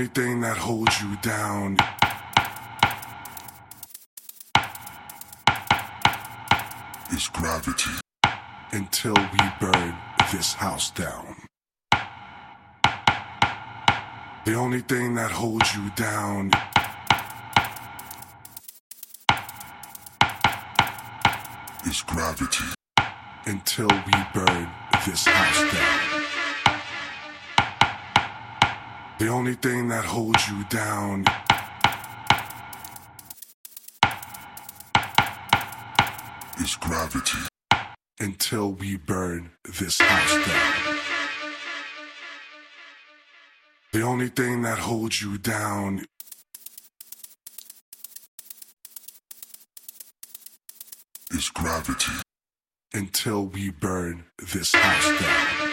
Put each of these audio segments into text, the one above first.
only thing that holds you down is gravity until we burn this house down. The only thing that holds you down is gravity until we burn this house down. The only thing that holds you down is gravity until we burn this house down. The only thing that holds you down is gravity until we burn this house down.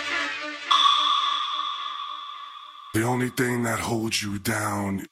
The only thing that holds you down